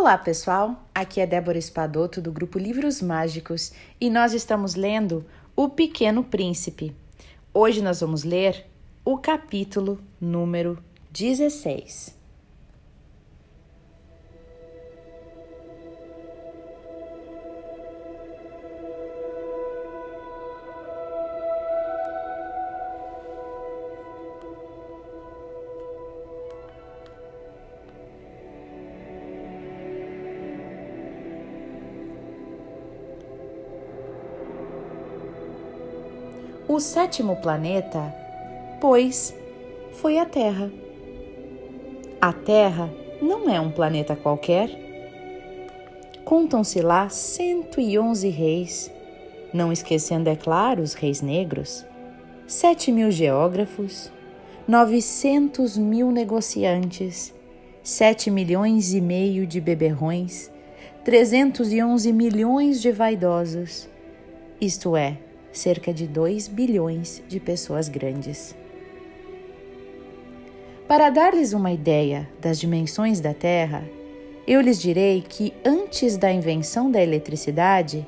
Olá, pessoal! Aqui é Débora Espadoto do grupo Livros Mágicos e nós estamos lendo O Pequeno Príncipe. Hoje nós vamos ler o capítulo número 16. O sétimo planeta, pois, foi a Terra. A Terra não é um planeta qualquer. Contam-se lá 111 reis, não esquecendo, é claro, os reis negros, 7 mil geógrafos, 900 mil negociantes, 7 milhões e meio de beberrões, 311 milhões de vaidosos, isto é, cerca de 2 bilhões de pessoas grandes. Para dar-lhes uma ideia das dimensões da Terra, eu lhes direi que antes da invenção da eletricidade,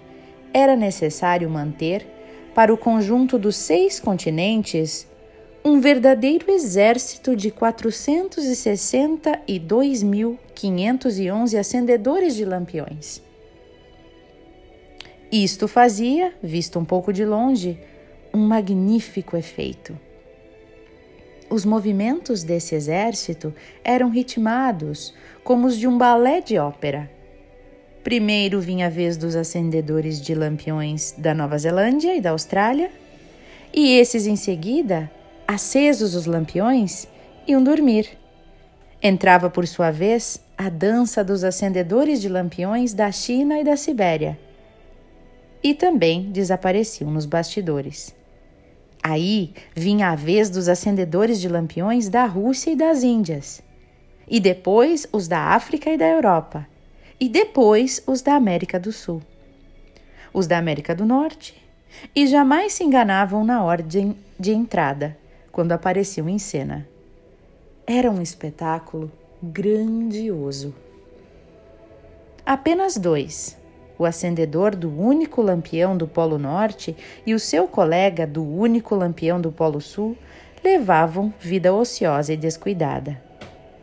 era necessário manter, para o conjunto dos seis continentes, um verdadeiro exército de 462.511 acendedores de lampiões. Isto fazia, visto um pouco de longe, um magnífico efeito. Os movimentos desse exército eram ritmados como os de um balé de ópera. Primeiro vinha a vez dos acendedores de lampiões da Nova Zelândia e da Austrália, e esses em seguida, acesos os lampiões, iam dormir. Entrava por sua vez a dança dos acendedores de lampiões da China e da Sibéria e também desapareciam nos bastidores. Aí vinha a vez dos acendedores de lampiões da Rússia e das Índias, e depois os da África e da Europa, e depois os da América do Sul, os da América do Norte, e jamais se enganavam na ordem de entrada quando apareciam em cena. Era um espetáculo grandioso. Apenas dois, o acendedor do único lampião do Polo Norte e o seu colega do único lampião do Polo Sul levavam vida ociosa e descuidada.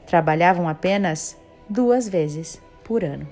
Trabalhavam apenas duas vezes por ano.